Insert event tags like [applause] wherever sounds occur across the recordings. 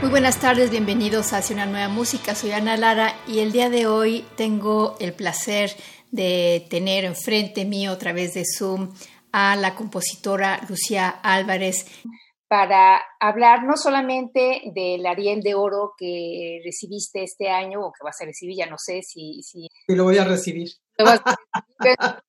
Muy buenas tardes, bienvenidos a Hacia una nueva música. Soy Ana Lara y el día de hoy tengo el placer de tener enfrente mío a través de Zoom a la compositora Lucía Álvarez para hablar no solamente del Ariel de Oro que recibiste este año o que vas a recibir, ya no sé si... si lo voy a recibir. [laughs]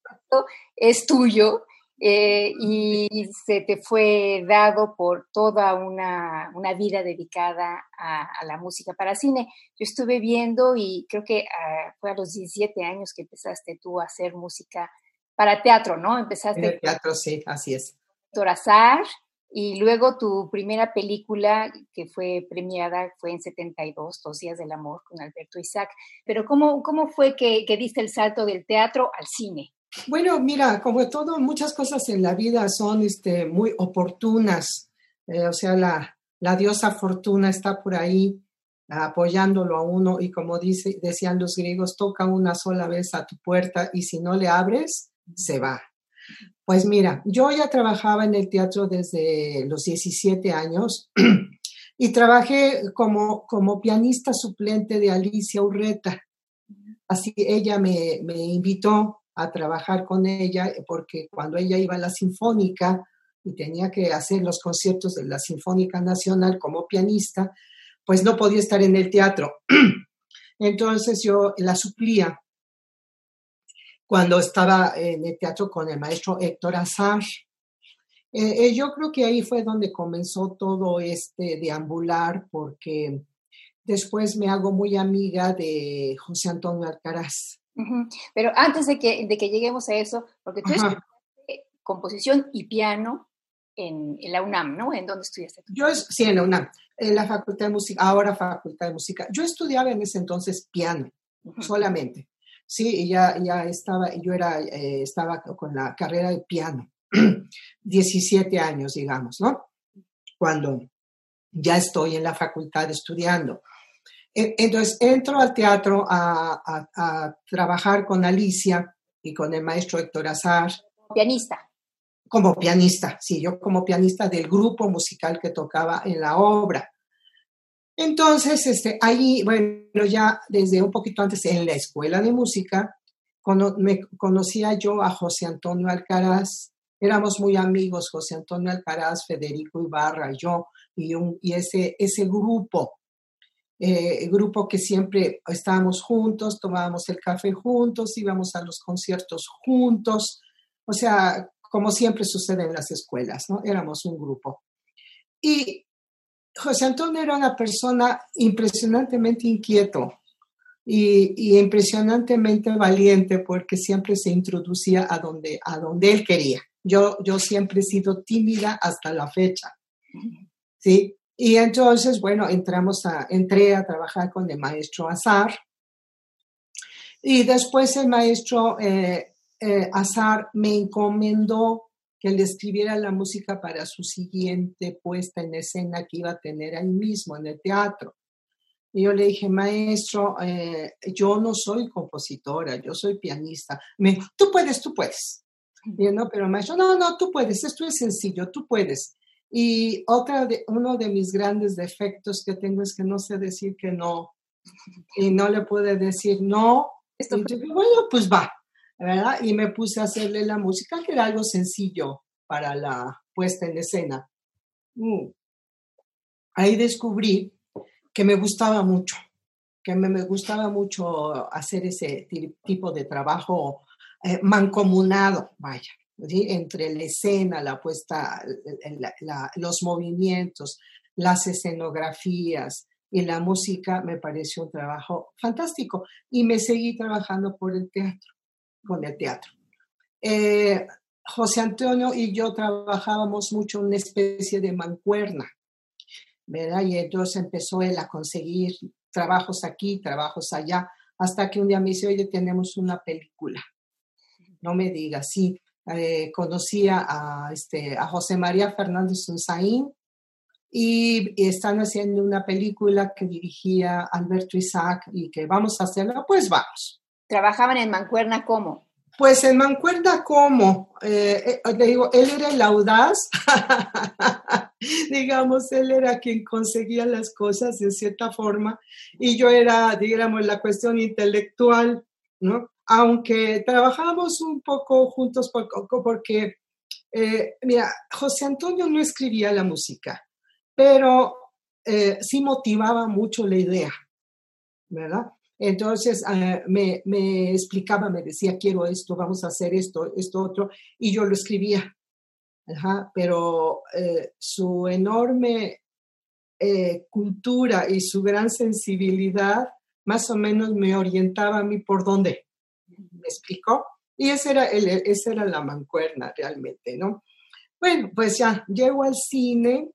es tuyo, eh, y se te fue dado por toda una, vida dedicada a, la música para cine. Yo estuve viendo y creo que ah, fue a los 17 años que empezaste tú a hacer música para teatro, ¿no? Empezaste. En teatro, sí, así es. Torazar, y luego tu primera película que fue premiada fue en 72, Dos días del amor con Alberto Isaac. Pero ¿cómo, cómo fue que, que diste el salto del teatro al cine? Bueno, mira, como todo, muchas cosas en la vida son este, muy oportunas. Eh, o sea, la, la, diosa fortuna está por ahí apoyándolo a uno y como dice, decían los griegos, toca una sola vez a tu puerta y si no le abres, se va. Pues mira, yo ya trabajaba en el teatro desde los 17 años [clears throat] y trabajé como, como pianista suplente de Alicia Urreta. Así ella me, me invitó a trabajar con ella, porque cuando ella iba a la Sinfónica y tenía que hacer los conciertos de la Sinfónica Nacional como pianista, pues no podía estar en el teatro. [clears throat] Entonces yo la suplía cuando estaba en el teatro con el maestro Héctor Azar. Eh, eh, yo creo que ahí fue donde comenzó todo este deambular, porque después me hago muy amiga de José Antonio Alcaraz. Pero antes de que, de que lleguemos a eso, porque tú estudiaste composición y piano en, la UNAM, ¿no? ¿En dónde estudiaste? Yo, sí, en la UNAM, en la Facultad de Música, ahora Facultad de Música. Yo estudiaba en ese entonces piano, solamente. Sí, y ya, ya estaba, yo era, eh, estaba con la carrera de piano, [clears throat] 17 años, digamos, ¿no? Cuando ya estoy en la facultad estudiando. E, entonces entro al teatro a, trabajar con Alicia y con el maestro Héctor Azar. Pianista. Como pianista, sí, yo como pianista del grupo musical que tocaba en la obra. Entonces, este, ahí, bueno, ya desde un poquito antes en la escuela de música, me conocía yo a José Antonio Alcaraz, éramos muy amigos, José Antonio Alcaraz, Federico Ibarra, yo y, un, y ese, ese grupo eh, grupo que siempre estábamos juntos, tomábamos el café juntos, íbamos a los conciertos juntos, o sea, como siempre sucede en las escuelas, ¿no? Éramos un grupo. Y José Antonio era una persona impresionantemente inquieto y, y, impresionantemente valiente porque siempre se introducía a donde, a donde él quería. Yo, yo siempre he sido tímida hasta la fecha. ¿sí? Y entonces, bueno, entramos a, entré a trabajar con el maestro Azar. Y después el maestro eh, eh, Azar me encomendó que le escribiera la música para su siguiente puesta en escena que iba a tener ahí mismo en el teatro. Y yo le dije, maestro, eh, yo no soy compositora, yo soy pianista. Me tú puedes, tú puedes. Y no, pero maestro, no, no, tú puedes, esto es sencillo, tú puedes. Y otra de, uno de mis grandes defectos que tengo es que no sé decir que no. Y no le pude decir no. Esto y bueno, pues va, ¿verdad? Y me puse a hacerle la música, que era algo sencillo para la puesta en escena. mm, ahí descubrí que me gustaba mucho, que me, gustaba mucho hacer ese tipo de trabajo eh, mancomunado, vaya, entre la escena, la puesta, los movimientos, las escenografías y la música, me pareció un trabajo fantástico y me seguí trabajando por el teatro, con el teatro. Eh, José Antonio y yo trabajábamos mucho una especie de mancuerna, ¿verdad? Y entonces empezó él a conseguir trabajos aquí, trabajos allá, hasta que un día me dice, oye, tenemos una película. No me diga, sí. Eh, conocía a, este, a José María Fernández Unzaín y, y, están haciendo una película que dirigía Alberto Isaac y que vamos a hacerla, pues vamos. ¿Trabajaban en Mancuerna cómo? Pues en Mancuerna cómo, eh, eh, le digo, él era el audaz, [laughs] digamos, él era quien conseguía las cosas de cierta forma y yo era, digamos, la cuestión intelectual, ¿no? Aunque trabajamos un poco juntos porque, eh, mira, José Antonio no escribía la música, pero sí motivaba mucho la idea, ¿verdad? Entonces ah, me, explicaba, me decía, quiero esto, vamos a hacer esto, esto otro, y yo lo escribía. pero eh, su enorme eh, cultura y su gran sensibilidad más o menos me orientaba a mí por dónde. ¿Me explicó? Y esa era, el, esa era la mancuerna realmente, ¿no? Bueno, pues ya llego al cine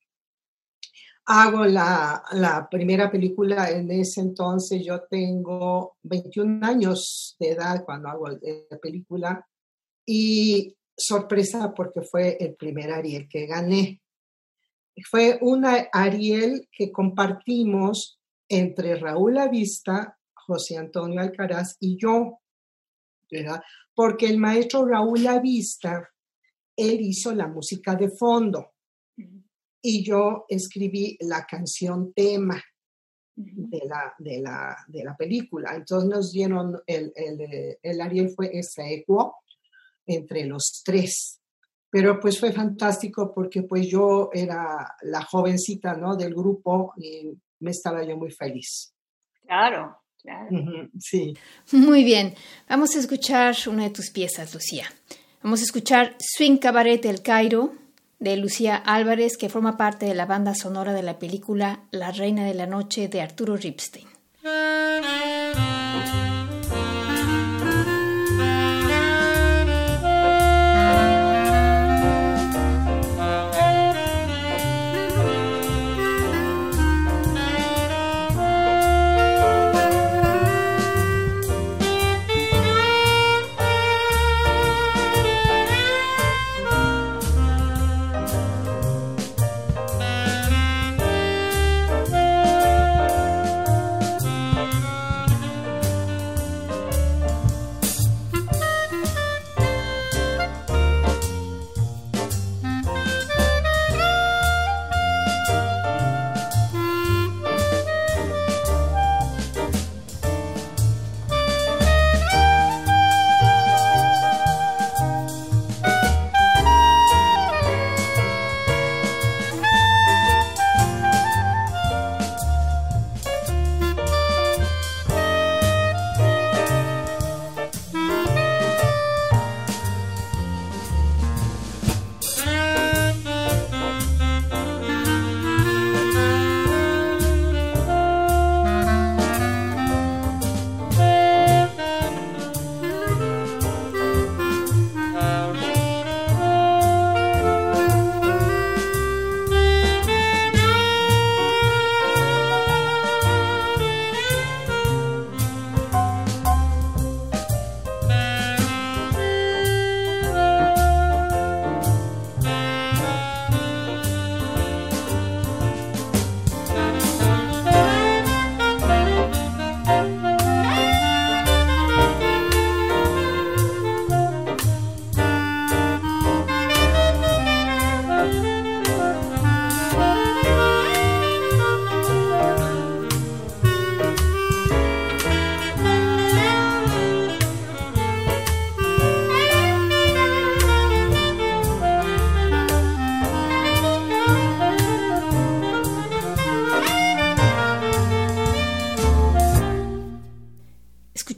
hago la, primera película en ese entonces, yo tengo 21 años de edad cuando hago la película y sorpresa porque fue el primer Ariel que gané. Fue una Ariel que compartimos entre Raúl Avista, José Antonio Alcaraz y yo, ¿verdad? Porque el maestro Raúl Avista, él hizo la música de fondo y yo escribí la canción tema de la, de la, de la película. Entonces nos dieron, el, el, el Ariel fue ese equo entre los tres. Pero pues fue fantástico porque pues yo era la jovencita, ¿no? Del grupo y me estaba yo muy feliz. Claro, claro. Sí. Muy bien. Vamos a escuchar una de tus piezas, Lucía. Vamos a escuchar Swing Cabaret El Cairo de Lucía Álvarez, que forma parte de la banda sonora de la película La Reina de la Noche de Arturo Ripstein.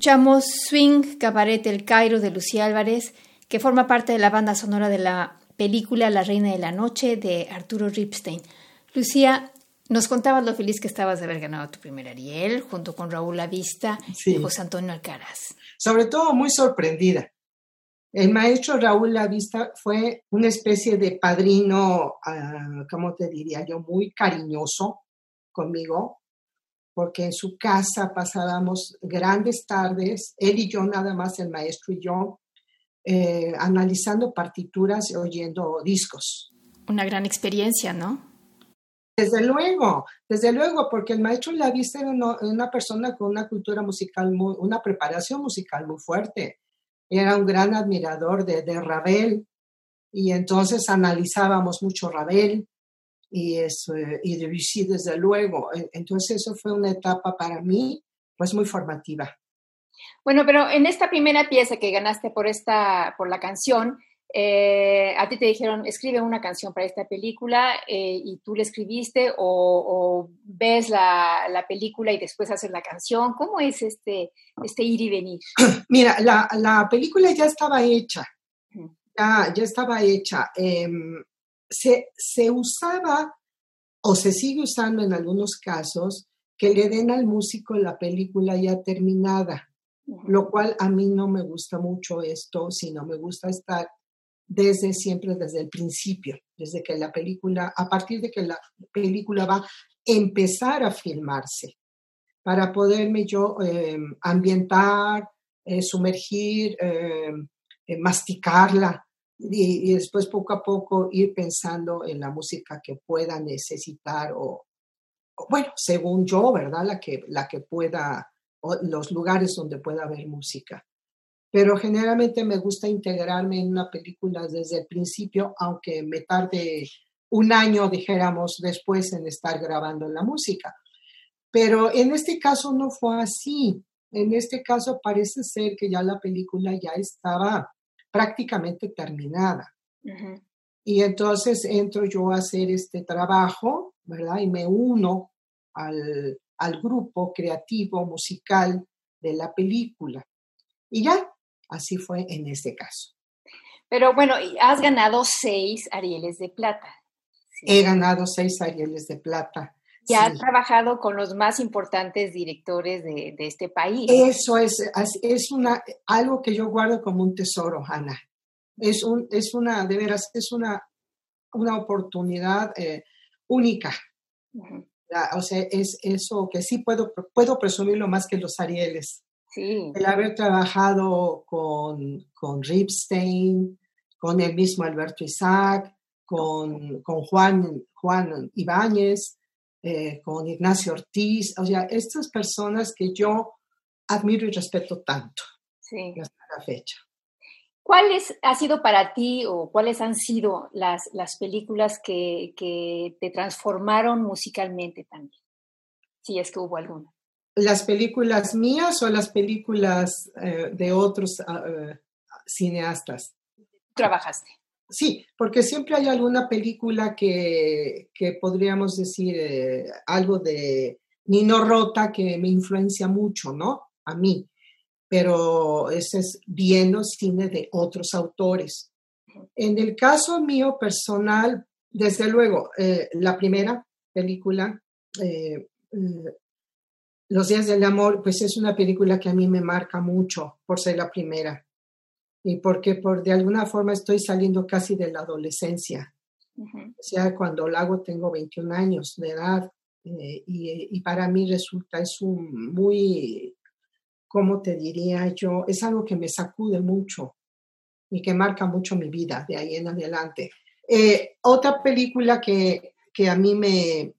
Escuchamos Swing Cabaret El Cairo de Lucía Álvarez, que forma parte de la banda sonora de la película La Reina de la Noche de Arturo Ripstein. Lucía, nos contabas lo feliz que estabas de haber ganado tu primer Ariel junto con Raúl Lavista y José Antonio Alcaraz. Sobre todo muy sorprendida. El maestro Raúl Lavista fue una especie de padrino, uh, ¿cómo te diría yo? Muy cariñoso conmigo, porque en su casa pasábamos grandes tardes, él y yo nada más, el maestro y yo, eh, analizando partituras y oyendo discos. Una gran experiencia, ¿no? Desde luego, desde luego, porque el maestro Lavista era una, persona con una cultura musical, muy, una preparación musical muy fuerte. Era un gran admirador de, de Ravel y entonces analizábamos mucho Ravel y, eso, y Debussy, desde luego. Entonces eso fue una etapa para mí pues muy formativa. Bueno, pero en esta primera pieza que ganaste por, esta, por la canción, eh, a ti te dijeron, escribe una canción para esta película eh, y tú la escribiste o, ves la, la, película y después haces la canción. ¿Cómo es este, este ir y venir? [clears throat] Mira, la, la película ya estaba hecha, ya, ya estaba hecha. Eh, se, se usaba o se sigue usando en algunos casos que le den al músico la película ya terminada, lo cual a mí no me gusta mucho esto, sino me gusta estar desde siempre, desde el principio, desde que la película, a partir de que la película va a empezar a filmarse, para poderme yo eh, ambientar, eh, sumergir, eh, masticarla y, después poco a poco ir pensando en la música que pueda necesitar o, bueno, según yo, ¿verdad? La que, la que pueda, los lugares donde pueda haber música pero generalmente me gusta integrarme en una película desde el principio, aunque me tarde un año, dijéramos, después en estar grabando la música. Pero en este caso no fue así. En este caso parece ser que ya la película ya estaba prácticamente terminada. Y entonces entro yo a hacer este trabajo, ¿verdad? Y me uno al, al grupo creativo musical de la película. Y ya, Así fue en este caso. Pero bueno, has ganado seis Arieles de Plata. He ganado seis Arieles de Plata. Y has trabajado con los más importantes directores de, este país. Eso es, es una, algo que yo guardo como un tesoro, Ana. Es, un, es una, de veras, es una, una oportunidad eh, única. o sea, es eso que sí puedo, puedo presumirlo más que los Arieles. El haber trabajado con, con Ripstein, con el mismo Alberto Isaac, con, con Juan, Juan Ibáñez, eh, con Ignacio Ortiz, o sea, estas personas que yo admiro y respeto tanto hasta la fecha. ¿Cuáles ha sido para ti o cuáles han sido las, las películas que, que te transformaron musicalmente también? Si es que hubo alguna las películas mías o las películas eh, de otros ah, eh, cineastas. ¿Trabajaste? Sí, porque siempre hay alguna película que, podríamos decir eh, algo de Nino Rota que me influencia mucho, ¿no? A mí. Pero ese es viendo cine de otros autores. En el caso mío personal, desde luego, la primera película, los días del amor, pues es una película que a mí me marca mucho por ser la primera y porque por de alguna forma estoy saliendo casi de la adolescencia. O sea, cuando la hago tengo 21 años de edad eh, y, y, para mí resulta, es un muy, ¿cómo te diría yo? Es algo que me sacude mucho y que marca mucho mi vida de ahí en adelante. Eh, otra película que, que a mí me,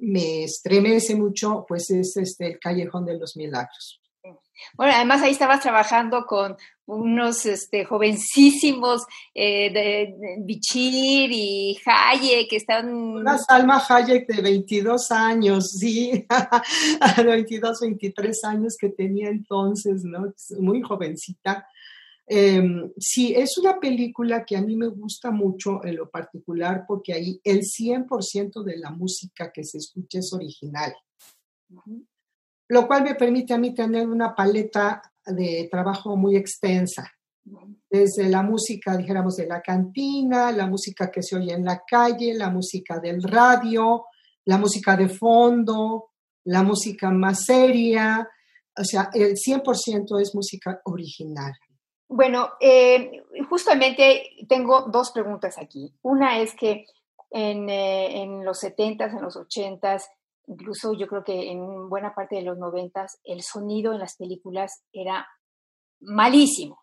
me estremece mucho, pues es este, el Callejón de los Milagros. Bueno, además ahí estabas trabajando con unos este, jovencísimos eh, de, Bichir y Hayek que están... Una Salma Hayek de 22 años, sí, [laughs] 22, 23 años que tenía entonces, ¿no? Muy jovencita. Em, sí, es una película que a mí me gusta mucho en lo particular porque ahí el 100% de la música que se escucha es original. lo cual me permite a mí tener una paleta de trabajo muy extensa, desde la música, dijéramos, de la cantina, la música que se oye en la calle, la música del radio, la música de fondo, la música más seria, o sea, el 100% es música original. Bueno, eh, justamente tengo dos preguntas aquí. Una es que en, eh, en los 70s, en los 80s, incluso yo creo que en buena parte de los 90s, el sonido en las películas era malísimo.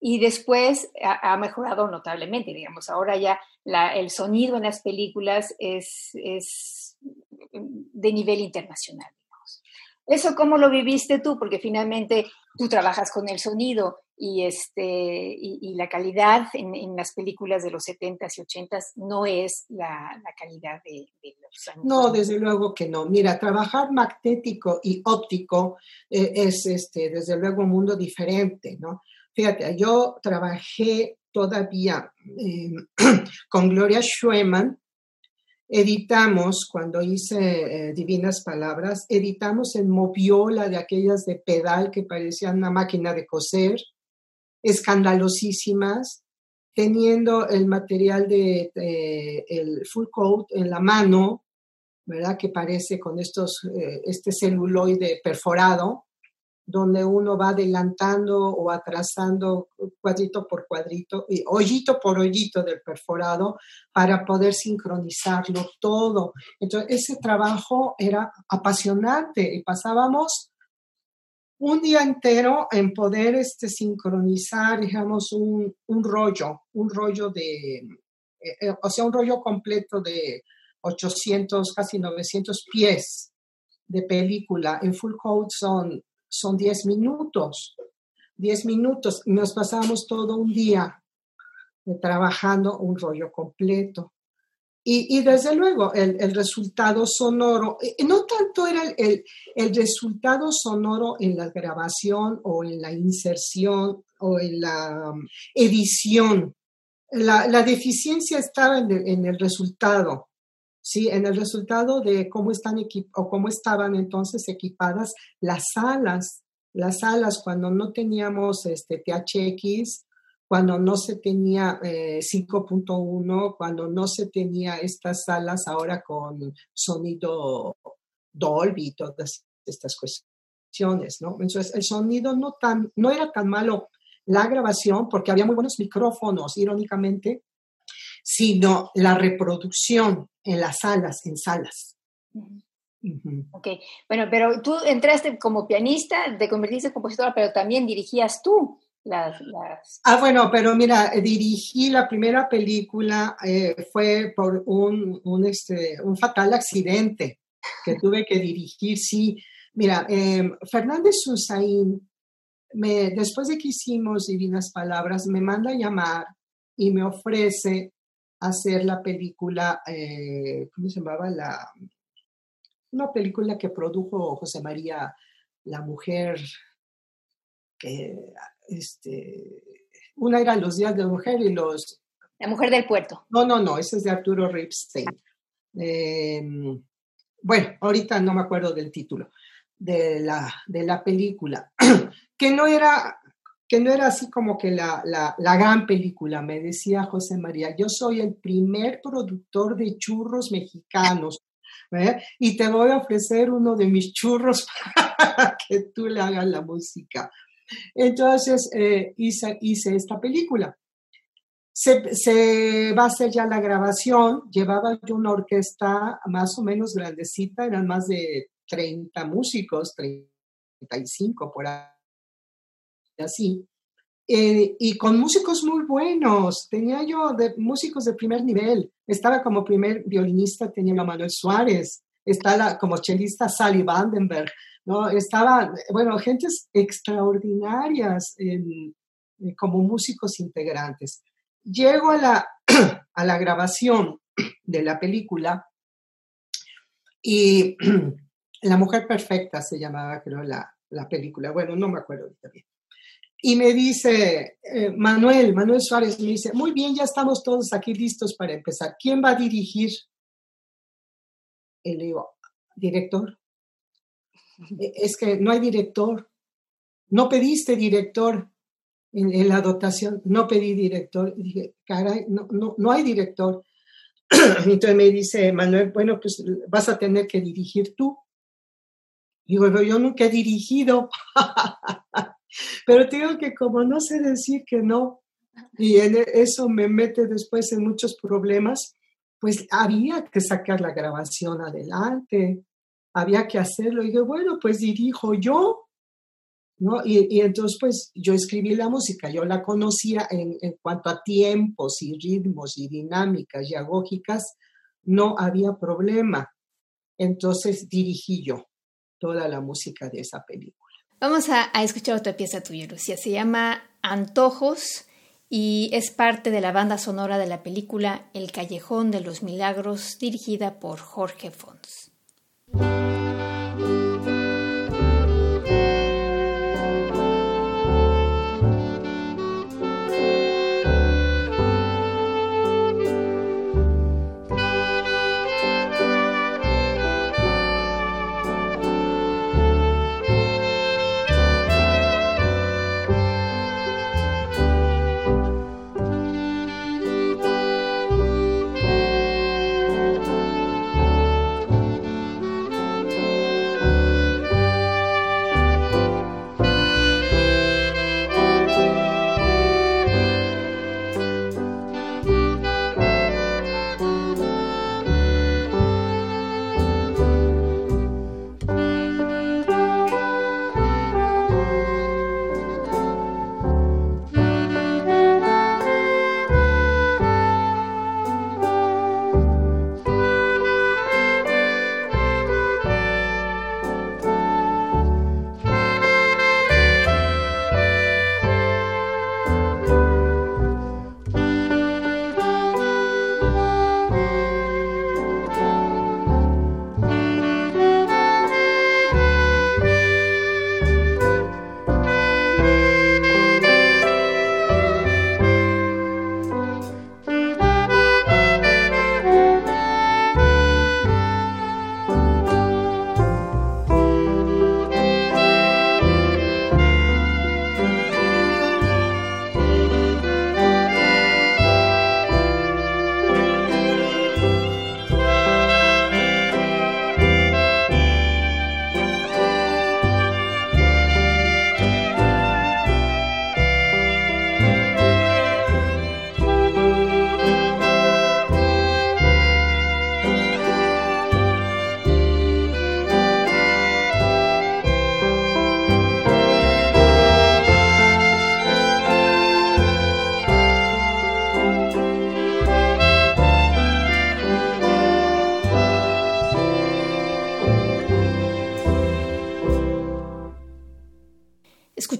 Y después ha, mejorado notablemente, digamos. Ahora ya el sonido en las películas es, es de nivel internacional. ¿Eso cómo lo viviste tú? Porque finalmente tú trabajas con el sonido y, este, y, la calidad en, las películas de los 70s y 80s no es la, calidad de, los años. No, desde luego que no. Mira, trabajar magnético y óptico eh, es, este, desde luego, un mundo diferente, ¿no? Fíjate, yo trabajé todavía eh, [clears throat] con Gloria Schumann editamos, cuando hice eh, Divinas Palabras, editamos en moviola de aquellas de pedal que parecían una máquina de coser, escandalosísimas, teniendo el material de el full coat en la mano, ¿verdad? Que parece con estos, eh, este celuloide perforado, donde uno va adelantando o atrasando cuadrito por cuadrito, y hoyito por hoyito del perforado para poder sincronizarlo todo. Entonces, ese trabajo era apasionante y pasábamos un día entero en poder este, sincronizar, digamos, un, rollo, un rollo de, eh, eh, o sea, un rollo completo de 800, casi 900 pies de película. En full code son son 10 minutos. 10 minutos. Nos pasamos todo un día trabajando un rollo completo. Y, desde luego, el, resultado sonoro, eh, no tanto era el, resultado sonoro en la grabación o en la inserción o en la um, edición. La, deficiencia estaba en el, resultado, ¿sí? En el resultado de cómo están o cómo estaban entonces equipadas las salas, las salas cuando no teníamos este THX, cuando no se tenía 5.1, eh, cuando no se tenía estas salas ahora con sonido Dolby y todas estas cuestiones, ¿no? Entonces el sonido no, tan, no era tan malo la grabación porque había muy buenos micrófonos, irónicamente, sino la reproducción en las salas, en salas. Ok, bueno, pero tú entraste como pianista, te convertiste en compositora, pero también dirigías tú las... Ah, bueno, pero mira, dirigí la primera película, eh, fue por un, un, este, un fatal accidente que [laughs] tuve que dirigir, sí. Mira, eh, Fernández Susaín, me, después de que hicimos Divinas Palabras, me manda a llamar y me ofrece hacer la película, eh, ¿cómo se llamaba? La, una película que produjo José María, la mujer que, este, una era Los días de la mujer y los... La mujer del puerto. No, no, no, ese es de Arturo Ripstein. Em, bueno, ahorita no me acuerdo del título de la, de la película, [clears throat] que no era no era así como que la, la, gran película, me decía José María, yo soy el primer productor de churros mexicanos ¿eh? y te voy a ofrecer uno de mis churros [laughs] para que tú le hagas la música. Entonces eh, hice, hice esta película. Se, se, va a hacer ya la grabación, llevaba yo una orquesta más o menos grandecita, eran más de 30 músicos, 35 por ahí así. Eh, y con músicos muy buenos. Tenía yo de, músicos de primer nivel. Estaba como primer violinista, tenía a Manuel Suárez. Estaba como chelista Sally Vandenberg. ¿no? Estaba, bueno, gentes extraordinarias como músicos integrantes. Llego a la, [clears throat] a la grabación de la película y [clears throat] La Mujer Perfecta se llamaba, creo, la, la película. Bueno, no me acuerdo ahorita bien. Y me dice, eh, Manuel, Manuel Suárez me dice, muy bien, ya estamos todos aquí listos para empezar. ¿Quién va a dirigir? Y le digo, director. e, es que no hay director. No pediste director en, la dotación, no pedí director. dije, caray, no, no, no hay director. [clears throat] Entonces me dice Manuel, bueno, pues vas a tener que dirigir tú. Digo, yo nunca he dirigido. [laughs] pero digo que como no sé decir que no, y en eso me mete después en muchos problemas, pues había que sacar la grabación adelante, había que hacerlo. Y digo, bueno, pues dirijo yo. ¿No? Y, entonces, pues yo escribí la música, yo la conocía en, en cuanto a tiempos y ritmos y dinámicas y agógicas, no había problema. Entonces dirigí yo toda la música de esa película. Vamos a, escuchar otra pieza tuya, Lucía. Se llama Antojos y es parte de la banda sonora de la película El Callejón de los Milagros, dirigida por Jorge Fons.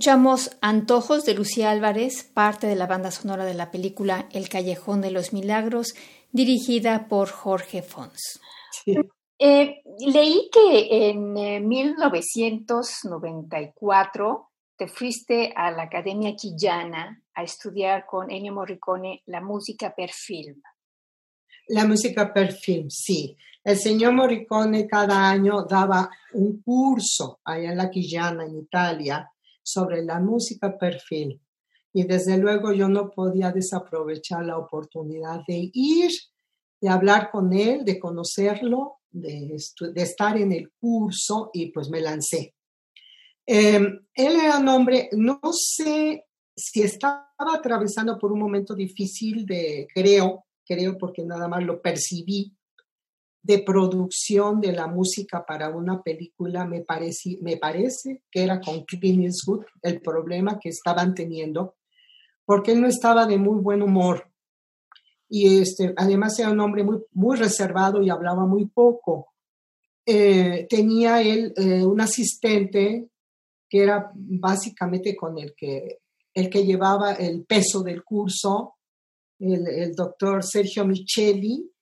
Escuchamos Antojos de Lucía Álvarez, parte de la banda sonora de la película El Callejón de los Milagros, dirigida por Jorge Fons. Eh, leí que en 1994 eh, te fuiste a la Academia Quillana a estudiar con Ennio Morricone la música per film. La música per film, sí. El señor Morricone cada año daba un curso allá en la Quillana, en Italia, sobre la música perfil. Y desde luego yo no podía desaprovechar la oportunidad de ir, de hablar con él, de conocerlo, de, estar en el curso y pues me lancé. Em, él era un hombre, no sé si estaba atravesando por un momento difícil de, creo, creo porque nada más lo percibí, de producción de la música para una película, me, parece, me parece que era con Clint Eastwood el problema que estaban teniendo, porque él no estaba de muy buen humor. Y este, además era un hombre muy, muy reservado y hablaba muy poco. Eh, tenía él eh, un asistente que era básicamente con el que, el que llevaba el peso del curso, el, el doctor Sergio Micheli,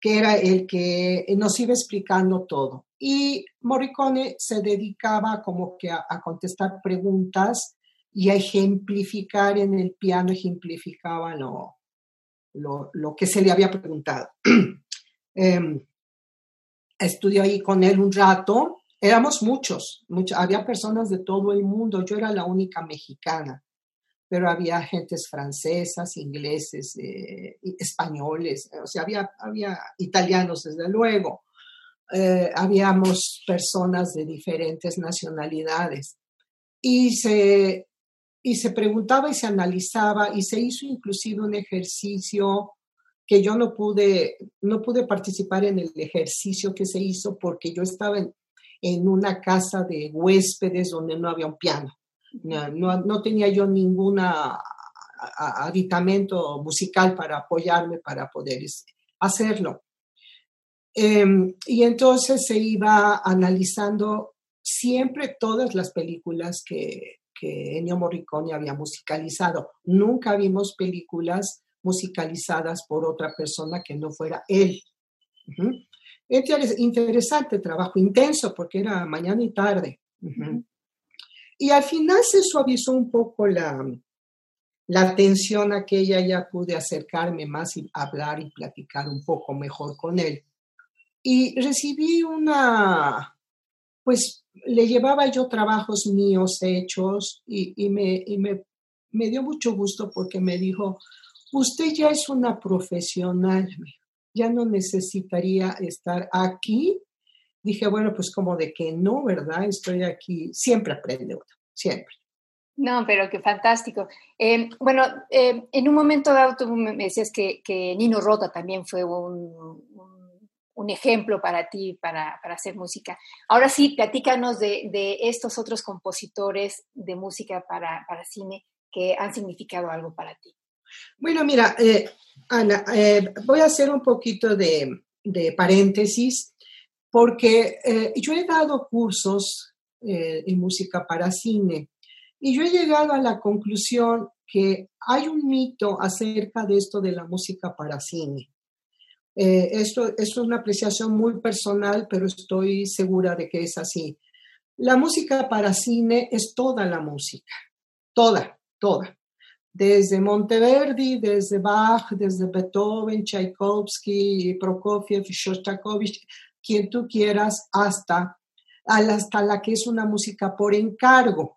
que era el que nos iba explicando todo. Y Morricone se dedicaba como que a, contestar preguntas y a ejemplificar en el piano, ejemplificaba lo, lo, que se le había preguntado. eh, [clears throat] estudió ahí con él un rato Éramos muchos, había personas de todo el mundo, yo era la única mexicana, pero había gentes francesas, ingleses, eh, españoles, o sea, había, había italianos desde luego, eh, habíamos personas de diferentes nacionalidades. Y se, y se preguntaba y se analizaba y se hizo inclusive un ejercicio que yo no pude, no pude participar en el ejercicio que se hizo porque yo estaba en, en una casa de huéspedes donde no había un piano. No, tenía yo ningún aditamento musical para apoyarme para poder hacerlo. Em, y entonces se iba analizando siempre todas las películas que, que Ennio Morricone había musicalizado. Nunca vimos películas musicalizadas por otra persona que no fuera él. Interesante trabajo, intenso, porque era mañana y tarde. Y al final se suavizó un poco la, la tensión aquella, ya pude acercarme más y hablar y platicar un poco mejor con él. Y recibí una, pues le llevaba yo trabajos míos hechos y, me, y me, me, dio mucho gusto porque me dijo, usted ya es una profesional, ya no necesitaría estar aquí. Dije, bueno, pues como de que no, ¿verdad? Estoy aquí, siempre aprende uno, siempre. No, pero qué fantástico. Eh, bueno, eh, en un momento dado tú me decías que, que Nino Rota también fue un, un, ejemplo para ti para, para, hacer música. Ahora sí, platícanos de, de estos otros compositores de música para, para, cine que han significado algo para ti. Bueno, mira, eh, Ana, eh, voy a hacer un poquito de, paréntesis porque eh, yo he dado cursos en música para cine y yo he llegado a la conclusión que hay un mito acerca de esto de la música para cine. esto, esto, es una apreciación muy personal, pero estoy segura de que es así. La música para cine es toda la música, toda, toda desde Monteverdi, desde Bach, desde Beethoven, Tchaikovsky, Prokofiev, Shostakovich, quien tú quieras, hasta, hasta la que es una música por encargo,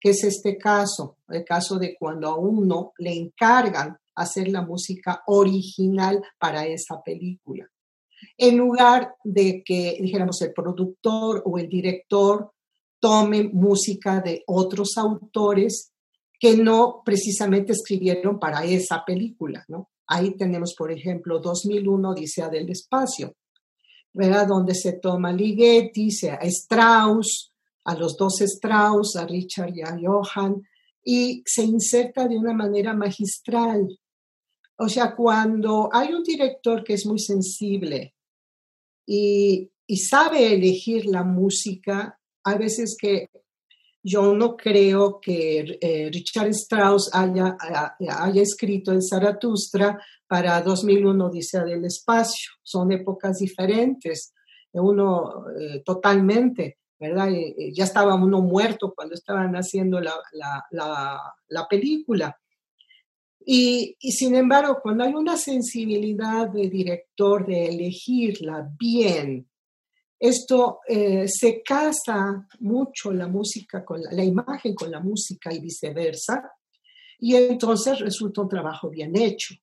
que es este caso, el caso de cuando a uno le encargan hacer la música original para esa película. En lugar de que, dijéramos, el productor o el director tome música de otros autores que no precisamente escribieron para esa película, ¿no? Ahí tenemos, por ejemplo, 2001, Odisea del Espacio, ¿verdad? Donde se toma Ligeti, a Strauss, a los dos Strauss, a Richard y a Johann, y se inserta de una manera magistral. O sea, cuando hay un director que es muy sensible y, y sabe elegir la música, a veces que yo no creo que eh, Richard Strauss haya, haya, escrito el Zaratustra para 2001 Odisea del Espacio. Son épocas diferentes, uno eh, totalmente, ¿verdad? ya estaba uno muerto cuando estaban haciendo la, la, película. Y, y, sin embargo, cuando hay una sensibilidad de director de elegirla bien, esto eh, se casa mucho la música con la, imagen con la música y viceversa, y entonces resulta un trabajo bien hecho.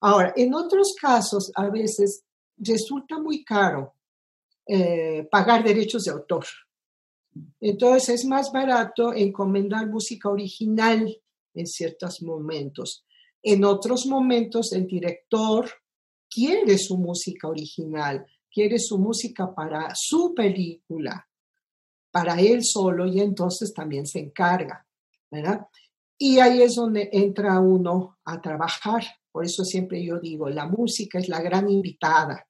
Ahora, en otros casos, a veces resulta muy caro eh, pagar derechos de autor. Entonces es más barato encomendar música original en ciertos momentos. En otros momentos el director quiere su música original, quiere su música para su película, para él solo, y entonces también se encarga, ¿verdad? Y ahí es donde entra uno a trabajar. Por eso siempre yo digo, la música es la gran invitada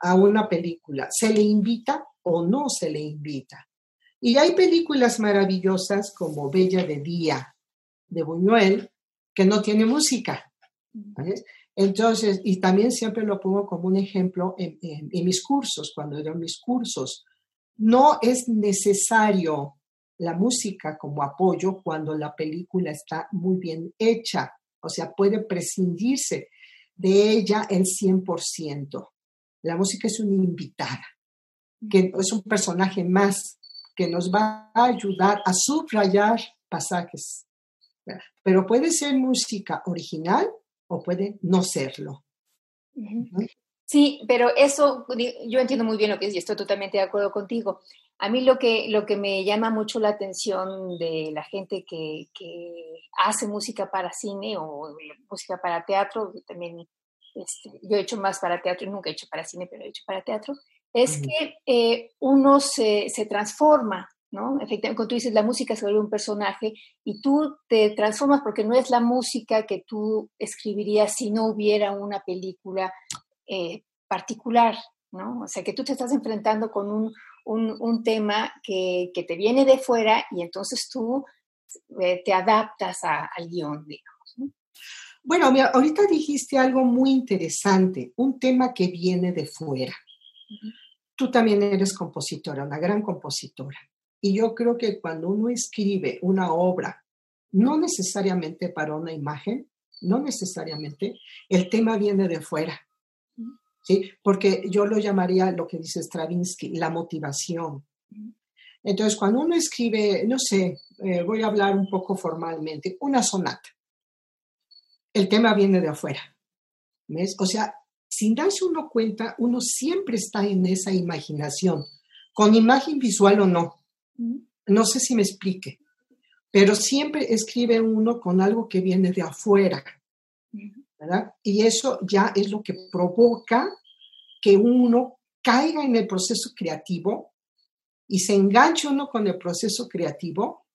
a una película. ¿Se le invita o no se le invita? Y hay películas maravillosas como Bella de Día de Buñuel que no tiene música. Entonces, y también siempre lo pongo como un ejemplo en, mis cursos, cuando doy mis cursos. No es necesario la música como apoyo cuando la película está muy bien hecha, o sea, puede prescindirse de ella el 100%. La música es una invitada, que es un personaje más que nos va a ayudar a subrayar pasajes. Pero puede ser música original o puede no serlo. Sí, pero eso, yo entiendo muy bien lo que es y estoy totalmente de acuerdo contigo. A mí lo que, lo que me llama mucho la atención de la gente que, hace música para cine o música para teatro, también este, yo he hecho más para teatro, nunca he hecho para cine, pero he hecho para teatro, es que eh, uno se, se, transforma, ¿no? Efectivamente, cuando tú dices la música se vuelve un personaje y tú te transformas porque no es la música que tú escribirías si no hubiera una película eh, particular, ¿no? O sea, que tú te estás enfrentando con un, un, tema que, que, te viene de fuera y entonces tú eh, te adaptas al guion, digamos. Bueno, mira, ahorita dijiste algo muy interesante, un tema que viene de fuera. Tú también eres compositora, una gran compositora. Y yo creo que cuando uno escribe una obra, no necesariamente para una imagen, no necesariamente, el tema viene de fuera. ¿sí? Porque yo lo llamaría lo que dice Stravinsky, la motivación. Entonces, cuando uno escribe, no sé, eh, voy a hablar un poco formalmente, una sonata, el tema viene de afuera. ¿Ves? O sea, sin darse uno cuenta, uno siempre está en esa imaginación, con imagen visual o no. No sé si me explique, pero siempre escribe uno con algo que viene de afuera. Y eso ya es lo que provoca que uno caiga en el proceso creativo y se enganche uno con el proceso creativo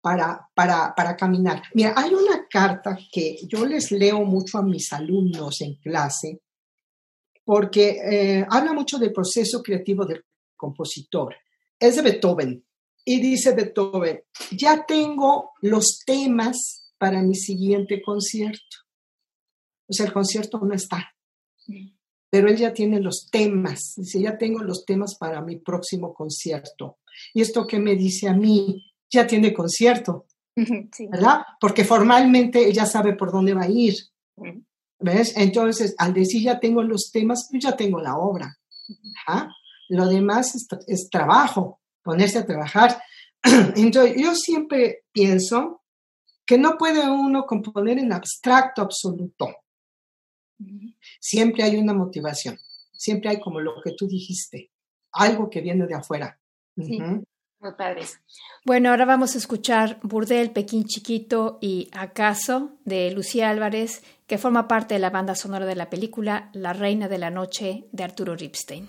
para, para, para caminar. Mira, hay una carta que yo les leo mucho a mis alumnos en clase porque eh, habla mucho del proceso creativo del compositor. Es de Beethoven y dice Beethoven, ya tengo los temas para mi siguiente concierto. O sea, el concierto no está, pero él ya tiene los temas. Dice, ya tengo los temas para mi próximo concierto. Y esto que me dice a mí, ya tiene concierto, [laughs] ¿verdad? Porque formalmente ella sabe por dónde va a ir. ¿Ves? Entonces, al decir ya tengo los temas, pues ya tengo la obra. Lo demás es, es, trabajo, ponerse a trabajar. [clears throat] Entonces, yo siempre pienso que no puede uno componer en abstracto absoluto. Siempre hay una motivación, siempre hay como lo que tú dijiste, algo que viene de afuera. Sí. Muy padres. Bueno, ahora vamos a escuchar Burdel, Pekín Chiquito y Acaso de Lucía Álvarez, que forma parte de la banda sonora de la película La Reina de la Noche de Arturo Ripstein.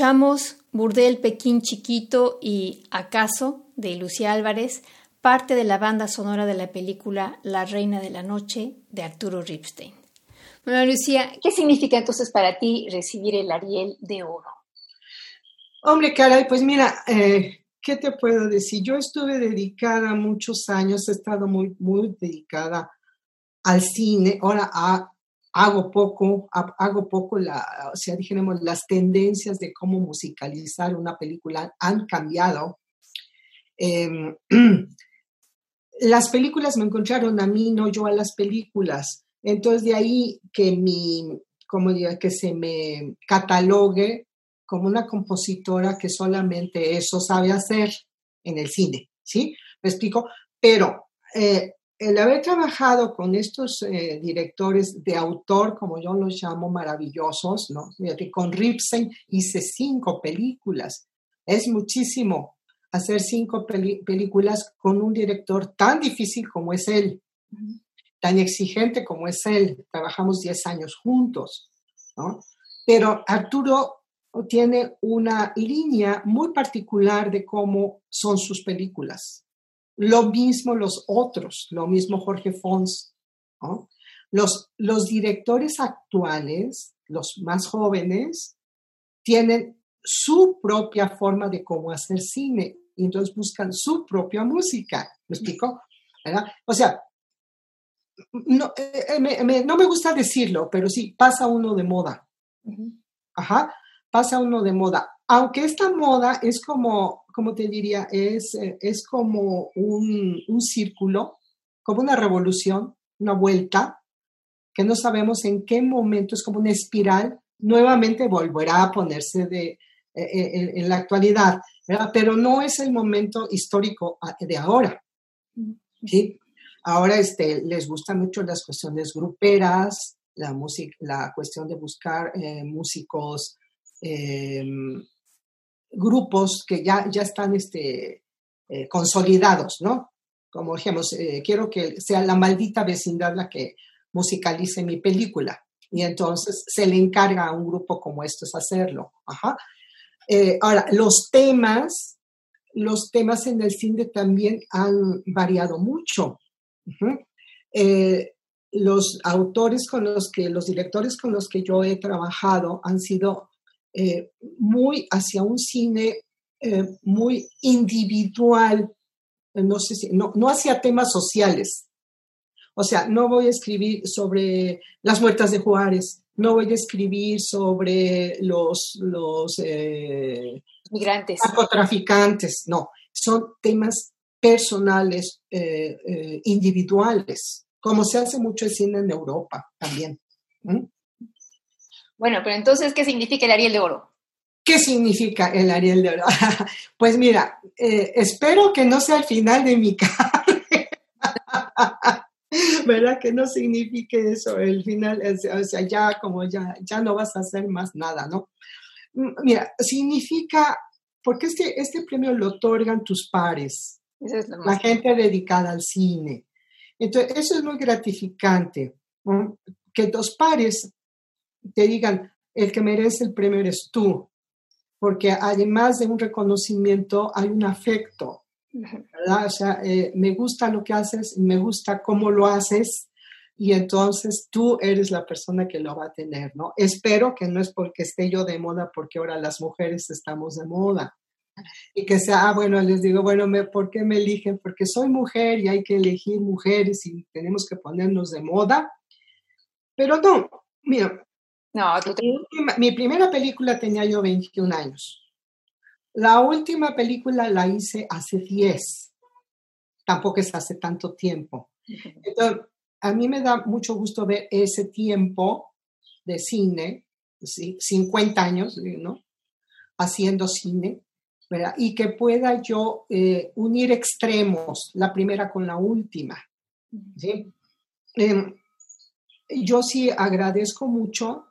Escuchamos Burdel Pekín Chiquito y Acaso de Lucía Álvarez, parte de la banda sonora de la película La Reina de la Noche de Arturo Ripstein. Bueno, Lucía, ¿qué significa entonces para ti recibir el Ariel de Oro? Hombre, caray, pues mira, eh, ¿qué te puedo decir? Yo estuve dedicada muchos años, he estado muy, muy dedicada al cine, ahora hago poco, hago poco, la, o sea, dijéramos, las tendencias de cómo musicalizar una película han cambiado. Em, [clears throat] las películas me encontraron a mí, no yo a las películas. Entonces de ahí que mi, como diga, que se me catalogue como una compositora que solamente eso sabe hacer en el cine, ¿sí? ¿Me explico? Pero eh, el haber trabajado con estos eh, directores de autor, como yo los llamo, maravillosos, ¿no? con Ripsen hice cinco películas. Es muchísimo hacer cinco películas con un director tan difícil como es él, tan exigente como es él. Trabajamos 10 años juntos, ¿no? Pero Arturo tiene una línea muy particular de cómo son sus películas. Lo mismo los otros, lo mismo Jorge Fons. Los, los directores actuales, los más jóvenes, tienen su propia forma de cómo hacer cine y entonces buscan su propia música. ¿Me explico? O sea, no, eh, eh, me, no me gusta decirlo, pero sí, pasa uno de moda. Ajá pasa uno de moda. Aunque esta moda es como, como te diría, es, eh, es como un, un círculo, como una revolución, una vuelta, que no sabemos en qué momento, es como una espiral, nuevamente volverá a ponerse de, eh, eh, en, la actualidad, pero no es el momento histórico ah, de ahora. ¿sí? Ahora este, les gustan mucho las cuestiones gruperas, la, música, la cuestión de buscar músicos Em, grupos que ya, ya están este, eh, consolidados, ¿no? Como dijimos, eh, quiero que sea la maldita vecindad la que musicalice mi película. Y entonces se le encarga a un grupo como estos hacerlo. Eh, ahora, los temas, los temas en el cine también han variado mucho. los autores con los que, los directores con los que yo he trabajado han sido eh, muy hacia un cine eh, muy individual, eh, no sé si, no, no hacia temas sociales. O sea, no voy a escribir sobre las muertas de Juárez, no voy a escribir sobre los, los migrantes, narcotraficantes, no, son temas personales, individuales, como se hace mucho el cine en Europa también. Bueno, pero entonces, ¿qué significa el Ariel de Oro? ¿Qué significa el Ariel de Oro? [laughs] pues mira, eh, espero que no sea el final de mi [laughs] carrera. ¿Verdad? Que no signifique eso, el final, o sea, ya como ya, ya no vas a hacer más nada, ¿no? Mira, significa, porque este, este premio lo otorgan tus pares, la gente dedicada al cine. Entonces, eso es muy gratificante, que tus pares te digan, el que merece el premio eres tú, porque además de un reconocimiento hay un afecto, ¿verdad? O sea, eh, me gusta lo que haces, me gusta cómo lo haces, y entonces tú eres la persona que lo va a tener, ¿no? Espero que no es porque esté yo de moda, porque ahora las mujeres estamos de moda. Y que sea, ah, bueno, les digo, bueno, me, ¿por qué me eligen? Porque soy mujer y hay que elegir mujeres y tenemos que ponernos de moda. Pero no, mira, no, mi, primera película tenía yo 21 años. La última película la hice hace 10. Tampoco es hace tanto tiempo. [laughs] Entonces, a mí me da mucho gusto ver ese tiempo de cine, 50 años, ¿no? Haciendo cine, ¿verdad? Y que pueda yo eh, unir extremos, la primera con la última, ¿sí? Em, yo sí agradezco mucho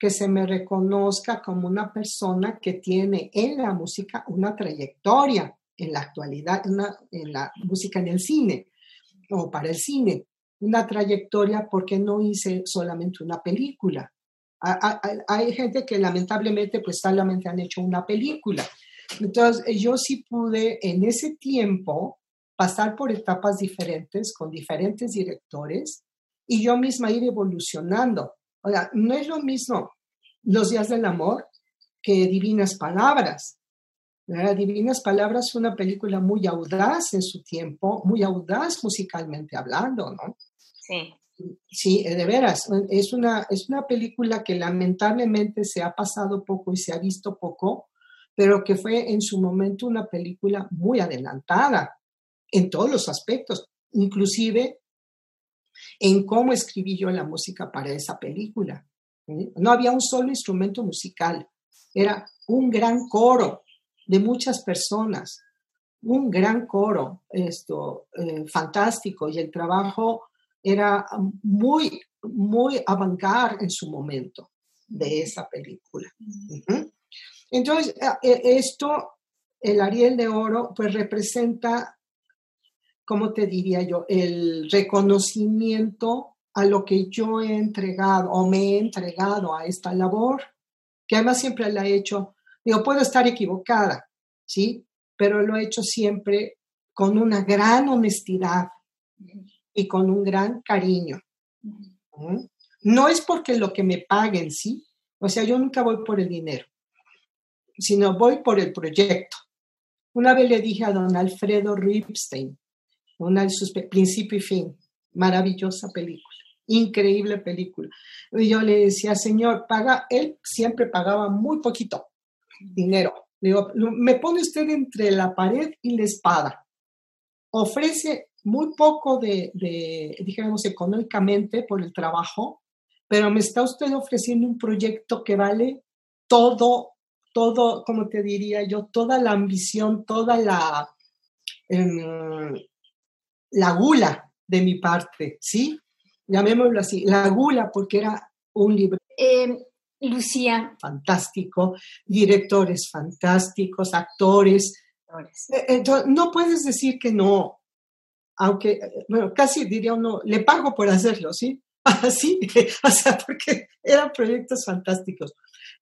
que se me reconozca como una persona que tiene en la música una trayectoria en la actualidad, en la música en el cine o para el cine, una trayectoria porque no hice solamente una película, hay gente que lamentablemente, pues solamente han hecho una película. Entonces, yo sí pude en ese tiempo pasar por etapas diferentes con diferentes directores y yo misma ir evolucionando. No es lo mismo Los días del amor que Divinas Palabras. Divinas Palabras es una película muy audaz en su tiempo, muy audaz musicalmente hablando, ¿no? Sí. Sí, de veras, es una, es una película que lamentablemente se ha pasado poco y se ha visto poco, pero que fue en su momento una película muy adelantada en todos los aspectos, inclusive en cómo escribí yo la música para esa película. No había un solo instrumento musical, era un gran coro de muchas personas, un gran coro, esto, eh, fantástico, y el trabajo era muy, muy avangar en su momento de esa película. Entonces, eh, esto, el Ariel de Oro, pues representa, ¿cómo te diría yo? El reconocimiento a lo que yo he entregado o me he entregado a esta labor, que además siempre la he hecho, digo, puedo estar equivocada, ¿sí? Pero lo he hecho siempre con una gran honestidad y con un gran cariño. No es porque lo que me paguen, ¿sí? O sea, yo nunca voy por el dinero sino voy por el proyecto. Una vez le dije a don Alfredo Ripstein, una de sus principio y fin, maravillosa película, increíble película. Y yo le decía, señor, paga, él siempre pagaba muy poquito dinero. Le digo, me pone usted entre la pared y la espada. Ofrece muy poco de, de, digamos, económicamente por el trabajo, pero me está usted ofreciendo un proyecto que vale todo todo, como te diría yo, toda la ambición, toda la, em, la gula de mi parte, ¿sí? Llamémoslo así, la gula porque era un libro. Em, Lucía. Fantástico, directores fantásticos, actores. Eh, entonces, no puedes decir que no, aunque, bueno, casi diría uno, le pago por hacerlo, ¿sí? [laughs] Así, [laughs] o sea, porque eran proyectos fantásticos.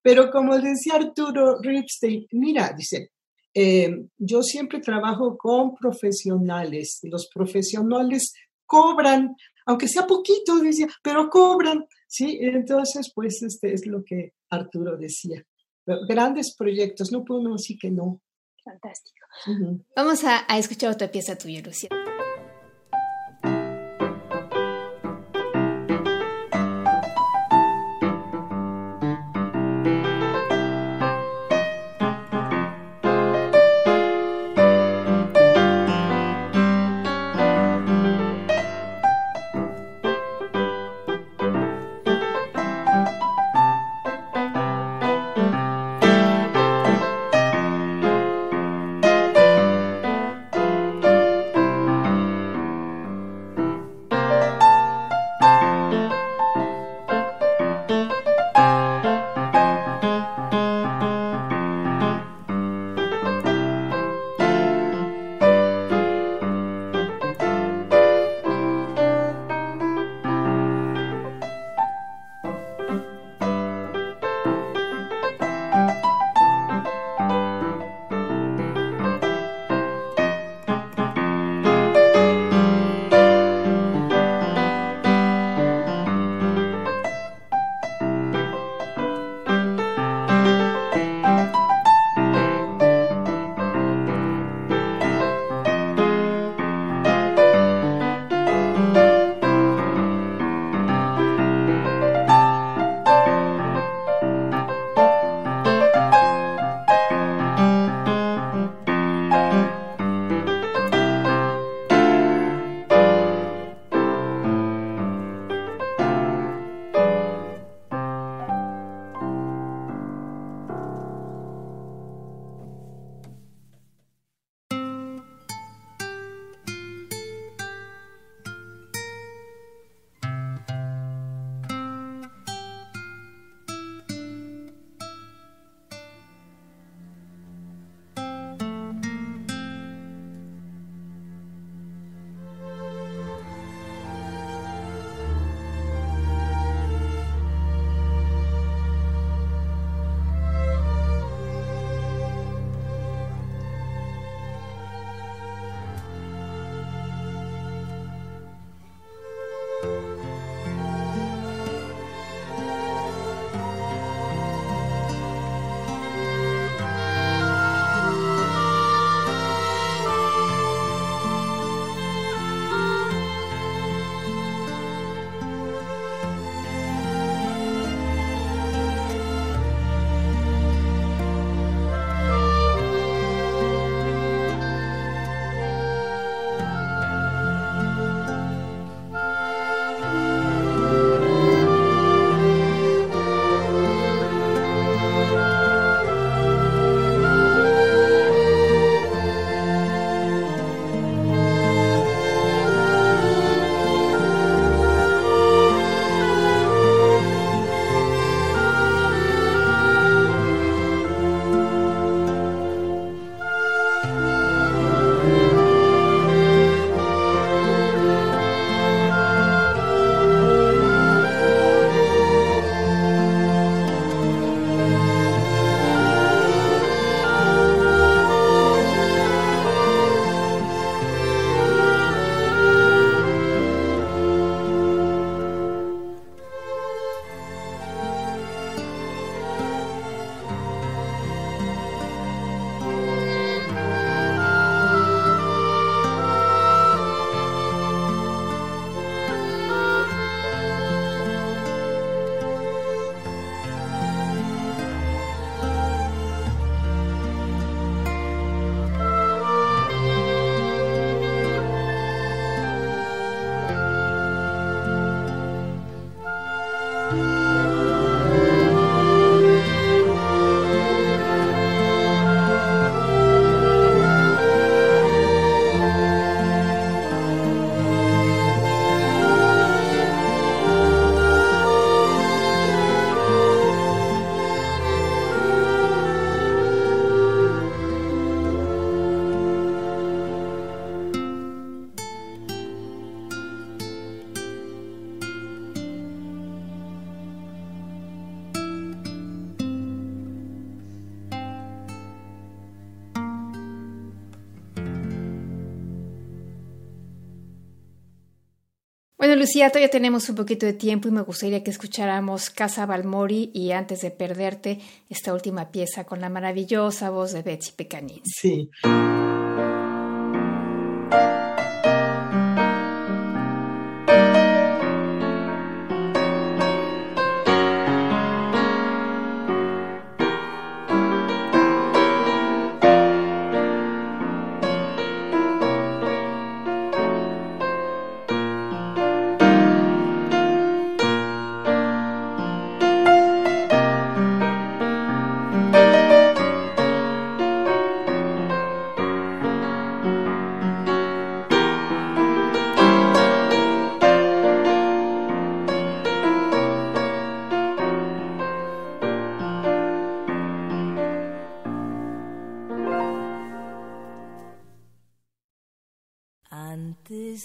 Pero como decía Arturo Ripstein, mira, dice, eh, yo siempre trabajo con profesionales. Los profesionales cobran, aunque sea poquito, decía, pero cobran, ¿sí? Entonces, pues, este es lo que Arturo decía. grandes proyectos, no puedo decir que no. Fantástico. Vamos a, a escuchar otra pieza tuya, Lucía. Lucía, todavía tenemos un poquito de tiempo y me gustaría que escucháramos Casa Balmori y antes de perderte esta última pieza con la maravillosa voz de Betsy Pecanín. Sí.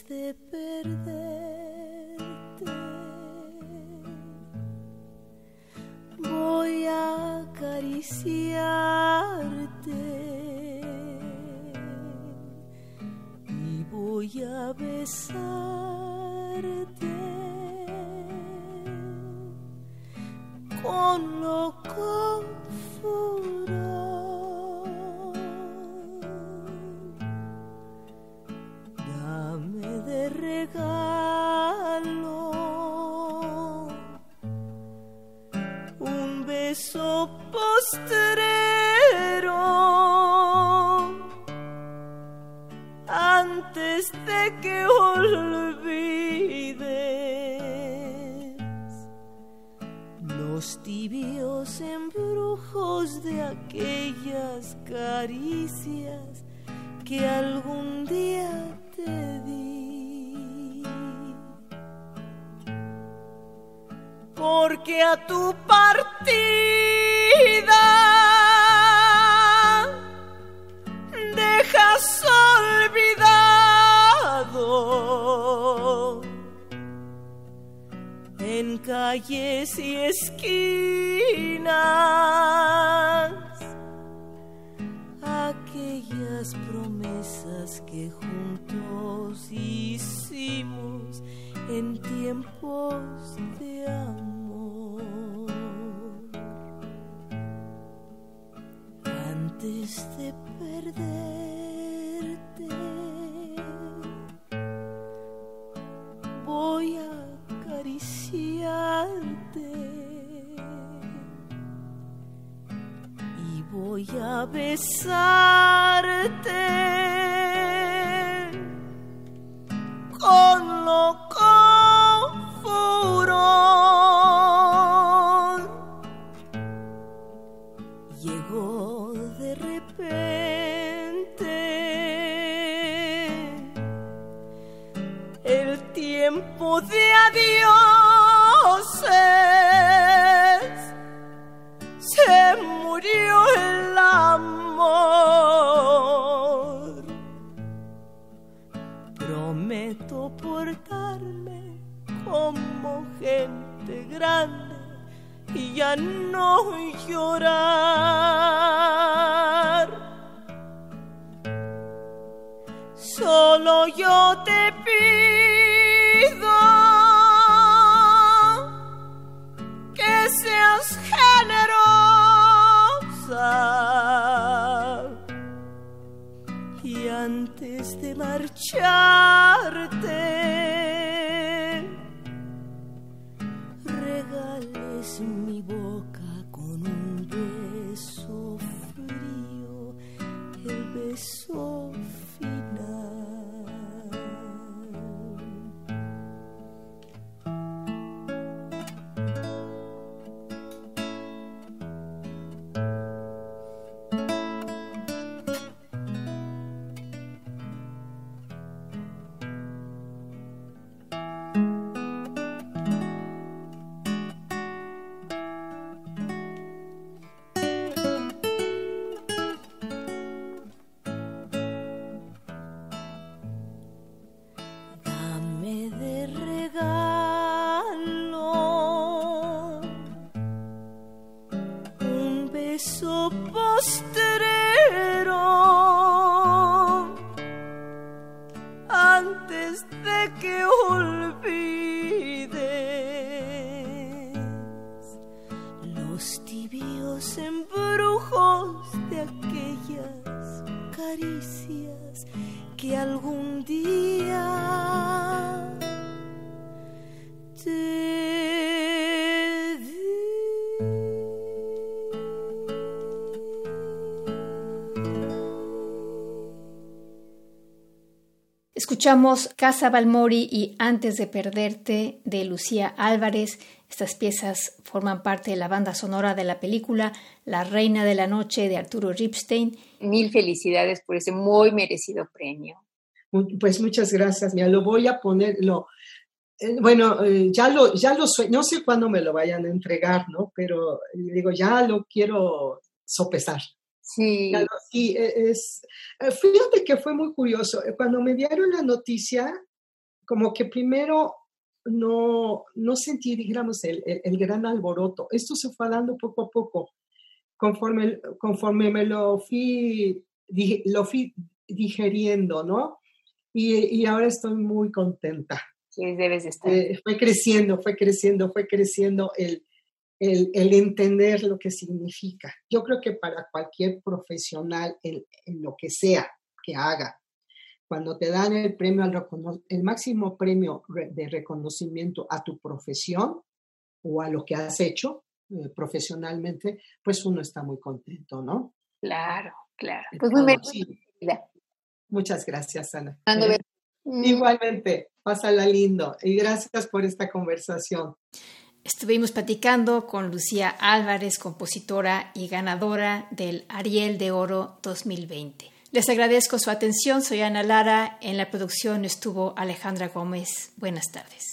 de perderte. Voy a acariciarte y voy a besar. De perderte. Voy a acariciarte y voy a besar. Escuchamos Casa Balmori y Antes de Perderte de Lucía Álvarez. Estas piezas forman parte de la banda sonora de la película La Reina de la Noche de Arturo Ripstein. Mil felicidades por ese muy merecido premio. Pues muchas gracias, mira, lo voy a poner, lo, eh, bueno, eh, ya lo, ya lo no sé cuándo me lo vayan a entregar, ¿no? Pero digo, ya lo quiero sopesar. Sí. sí, e, es, eh, fíjate que fue muy curioso. Cuando me dieron la noticia, como que primero no, no sentí, digamos, el, el, gran alboroto. Esto se fue dando poco a poco, conforme, conforme me lo fui, lo fui digeriendo, ¿no? Y, y ahora estoy muy contenta. Sí, debes estar. Eh, fue creciendo, fue creciendo, fue creciendo el, el, el, entender lo que significa. Yo creo que para cualquier profesional, en, en lo que sea que haga, cuando te dan el premio, al el máximo premio de reconocimiento a tu profesión o a lo que has hecho eh, profesionalmente, pues uno está muy contento, ¿no? Claro, claro. Pues muy Muchas gracias, Ana. Eh, igualmente, pásala lindo y gracias por esta conversación. Estuvimos platicando con Lucía Álvarez, compositora y ganadora del Ariel de Oro 2020. Les agradezco su atención. Soy Ana Lara. En la producción estuvo Alejandra Gómez. Buenas tardes.